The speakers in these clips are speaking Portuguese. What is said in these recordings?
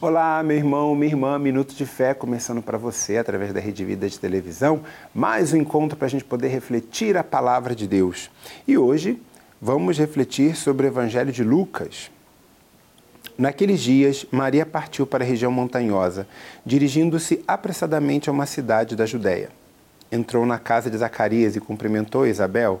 Olá, meu irmão, minha irmã, Minuto de Fé começando para você através da Rede Vida de televisão. Mais um encontro para a gente poder refletir a palavra de Deus. E hoje vamos refletir sobre o Evangelho de Lucas. Naqueles dias, Maria partiu para a região montanhosa, dirigindo-se apressadamente a uma cidade da Judéia. Entrou na casa de Zacarias e cumprimentou Isabel.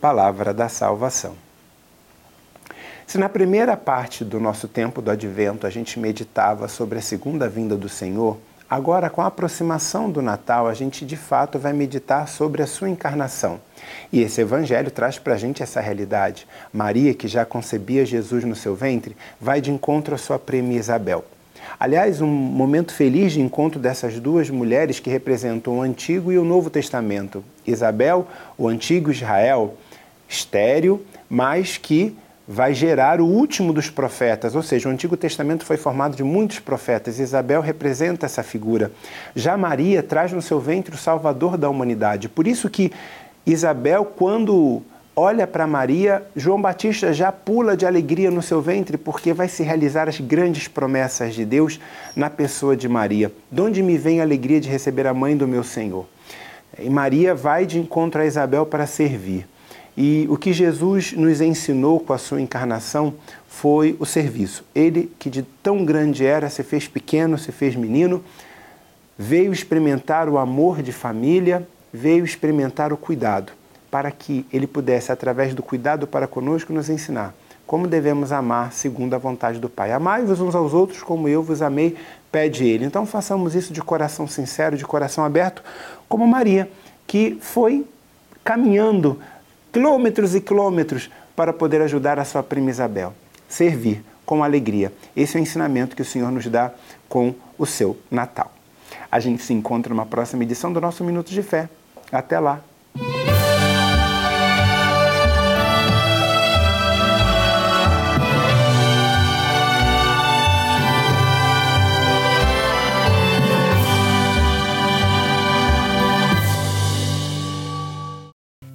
palavra da salvação. Se na primeira parte do nosso tempo do advento a gente meditava sobre a segunda vinda do Senhor, agora com a aproximação do Natal a gente de fato vai meditar sobre a sua encarnação. E esse evangelho traz para a gente essa realidade. Maria, que já concebia Jesus no seu ventre, vai de encontro à sua prima Isabel. Aliás, um momento feliz de encontro dessas duas mulheres que representam o Antigo e o Novo Testamento. Isabel, o Antigo Israel, estéril, mas que vai gerar o último dos profetas, ou seja, o Antigo Testamento foi formado de muitos profetas. Isabel representa essa figura. Já Maria traz no seu ventre o Salvador da humanidade. Por isso que Isabel, quando olha para Maria, João Batista já pula de alegria no seu ventre, porque vai se realizar as grandes promessas de Deus na pessoa de Maria. De onde me vem a alegria de receber a mãe do meu Senhor? E Maria vai de encontro a Isabel para servir. E o que Jesus nos ensinou com a sua encarnação foi o serviço. Ele, que de tão grande era, se fez pequeno, se fez menino, veio experimentar o amor de família, veio experimentar o cuidado, para que ele pudesse, através do cuidado para conosco, nos ensinar como devemos amar segundo a vontade do Pai. Amai-vos uns aos outros como eu vos amei, pede ele. Então façamos isso de coração sincero, de coração aberto, como Maria, que foi caminhando quilômetros e quilômetros para poder ajudar a sua prima Isabel. Servir com alegria. Esse é o ensinamento que o Senhor nos dá com o seu Natal. A gente se encontra numa próxima edição do nosso Minuto de Fé. Até lá!